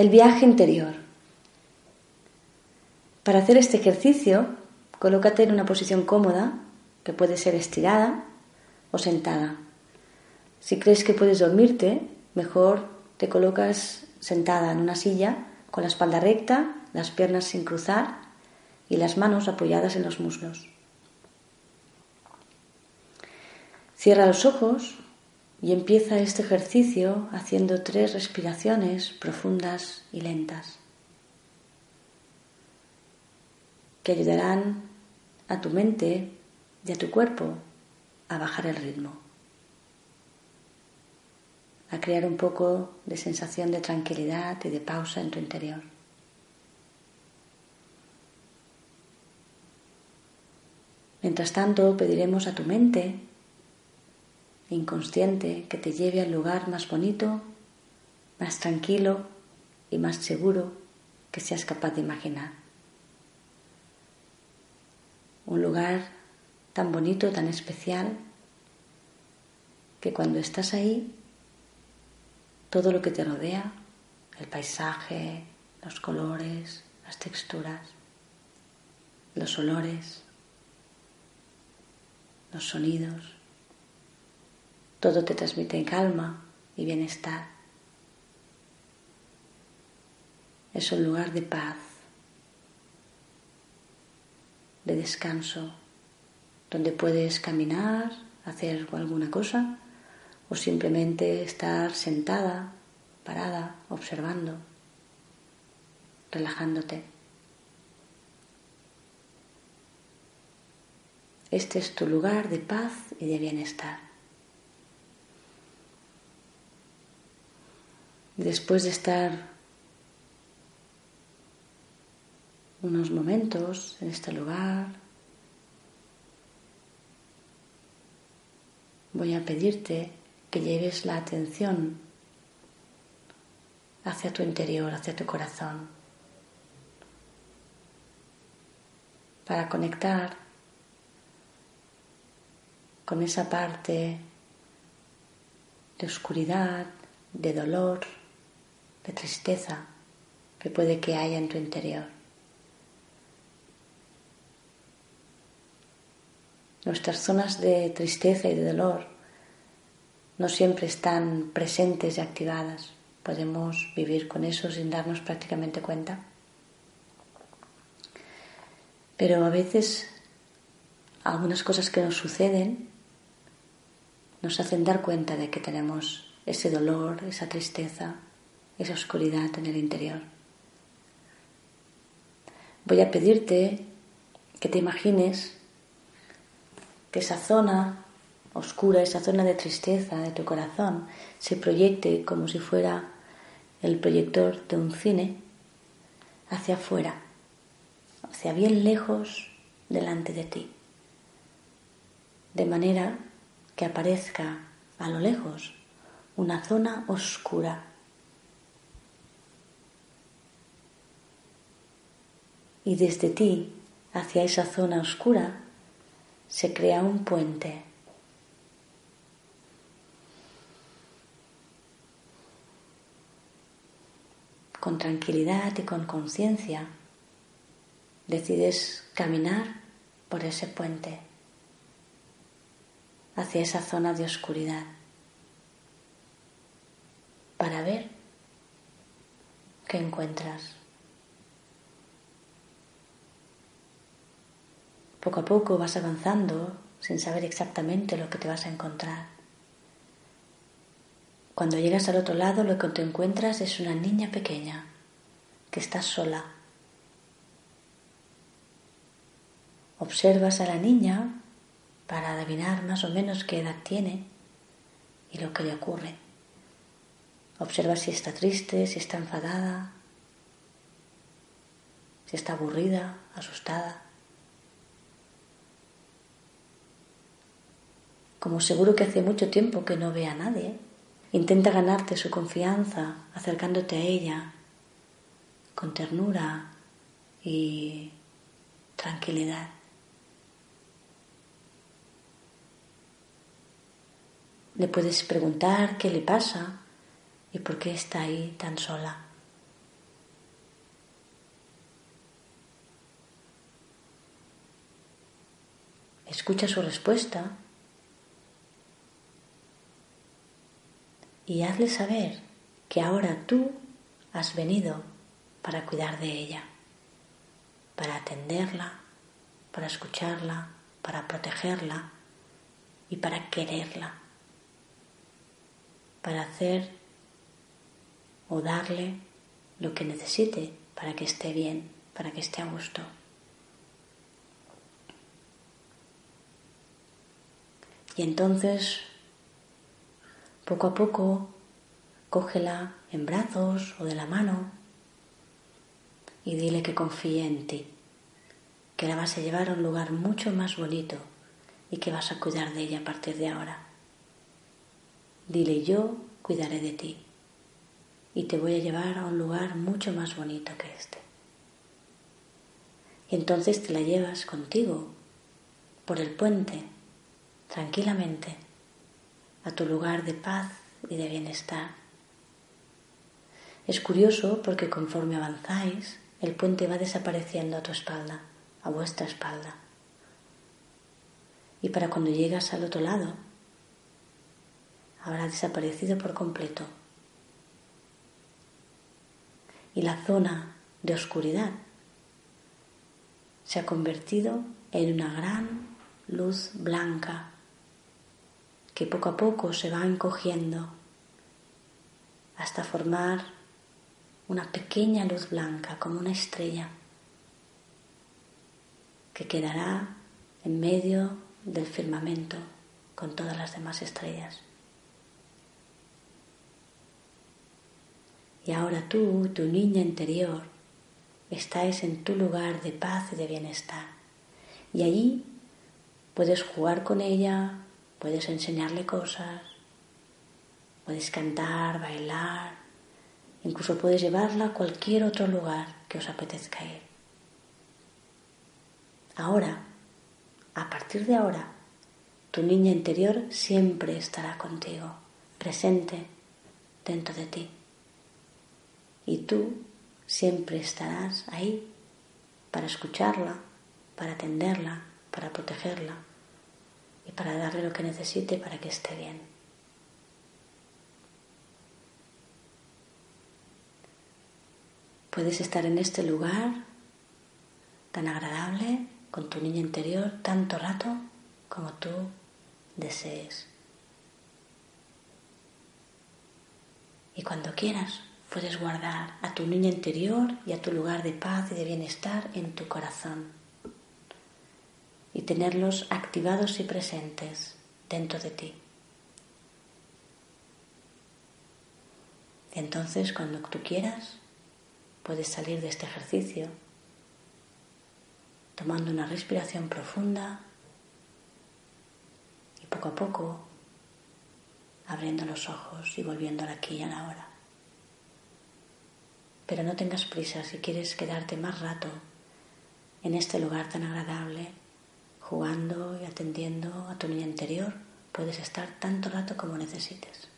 El viaje interior. Para hacer este ejercicio, colócate en una posición cómoda, que puede ser estirada o sentada. Si crees que puedes dormirte, mejor te colocas sentada en una silla con la espalda recta, las piernas sin cruzar y las manos apoyadas en los muslos. Cierra los ojos y empieza este ejercicio haciendo tres respiraciones profundas y lentas que ayudarán a tu mente y a tu cuerpo a bajar el ritmo, a crear un poco de sensación de tranquilidad y de pausa en tu interior. Mientras tanto, pediremos a tu mente inconsciente que te lleve al lugar más bonito, más tranquilo y más seguro que seas capaz de imaginar. Un lugar tan bonito, tan especial, que cuando estás ahí, todo lo que te rodea, el paisaje, los colores, las texturas, los olores, los sonidos, todo te transmite calma y bienestar. Es un lugar de paz, de descanso, donde puedes caminar, hacer alguna cosa o simplemente estar sentada, parada, observando, relajándote. Este es tu lugar de paz y de bienestar. Después de estar unos momentos en este lugar, voy a pedirte que lleves la atención hacia tu interior, hacia tu corazón, para conectar con esa parte de oscuridad, de dolor, de tristeza que puede que haya en tu interior. Nuestras zonas de tristeza y de dolor no siempre están presentes y activadas. Podemos vivir con eso sin darnos prácticamente cuenta. Pero a veces algunas cosas que nos suceden nos hacen dar cuenta de que tenemos ese dolor, esa tristeza, esa oscuridad en el interior. Voy a pedirte que te imagines que esa zona oscura, esa zona de tristeza de tu corazón se proyecte como si fuera el proyector de un cine hacia afuera, hacia bien lejos delante de ti, de manera que aparezca a lo lejos una zona oscura y desde ti hacia esa zona oscura se crea un puente. Con tranquilidad y con conciencia decides caminar por ese puente hacia esa zona de oscuridad para ver qué encuentras. Poco a poco vas avanzando sin saber exactamente lo que te vas a encontrar. Cuando llegas al otro lado lo que te encuentras es una niña pequeña que está sola. Observas a la niña para adivinar más o menos qué edad tiene y lo que le ocurre. Observas si está triste, si está enfadada, si está aburrida, asustada. como seguro que hace mucho tiempo que no ve a nadie. Intenta ganarte su confianza acercándote a ella con ternura y tranquilidad. Le puedes preguntar qué le pasa y por qué está ahí tan sola. Escucha su respuesta y hazle saber que ahora tú has venido para cuidar de ella, para atenderla, para escucharla, para protegerla y para quererla, para hacer o darle lo que necesite para que esté bien, para que esté a gusto. Y entonces, poco a poco, cógela en brazos o de la mano y dile que confíe en ti, que la vas a llevar a un lugar mucho más bonito y que vas a cuidar de ella a partir de ahora. Dile yo cuidaré de ti y te voy a llevar a un lugar mucho más bonito que este. Y entonces te la llevas contigo por el puente, tranquilamente, a tu lugar de paz y de bienestar. Es curioso porque conforme avanzáis, el puente va desapareciendo a tu espalda, a vuestra espalda. Y para cuando llegas al otro lado, habrá desaparecido por completo. Y la zona de oscuridad se ha convertido en una gran luz blanca que poco a poco se va encogiendo hasta formar una pequeña luz blanca como una estrella que quedará en medio del firmamento con todas las demás estrellas. Y ahora tú, tu niña interior, estáis en tu lugar de paz y de bienestar. Y allí puedes jugar con ella, puedes enseñarle cosas, puedes cantar, bailar, incluso puedes llevarla a cualquier otro lugar que os apetezca ir. Ahora a partir de ahora, tu niña interior siempre estará contigo, presente dentro de ti. Y tú siempre estarás ahí para escucharla, para atenderla, para protegerla y para darle lo que necesite para que esté bien. Puedes estar en este lugar tan agradable con tu niña interior tanto rato como tú desees. Y cuando quieras, puedes guardar a tu niña interior y a tu lugar de paz y de bienestar en tu corazón y tenerlos activados y presentes dentro de ti. Entonces, cuando tú quieras, puedes salir de este ejercicio tomando una respiración profunda y poco a poco abriendo los ojos y volviendo aquí y a la hora. Pero no tengas prisa si quieres quedarte más rato en este lugar tan agradable, jugando y atendiendo a tu niña interior, puedes estar tanto rato como necesites.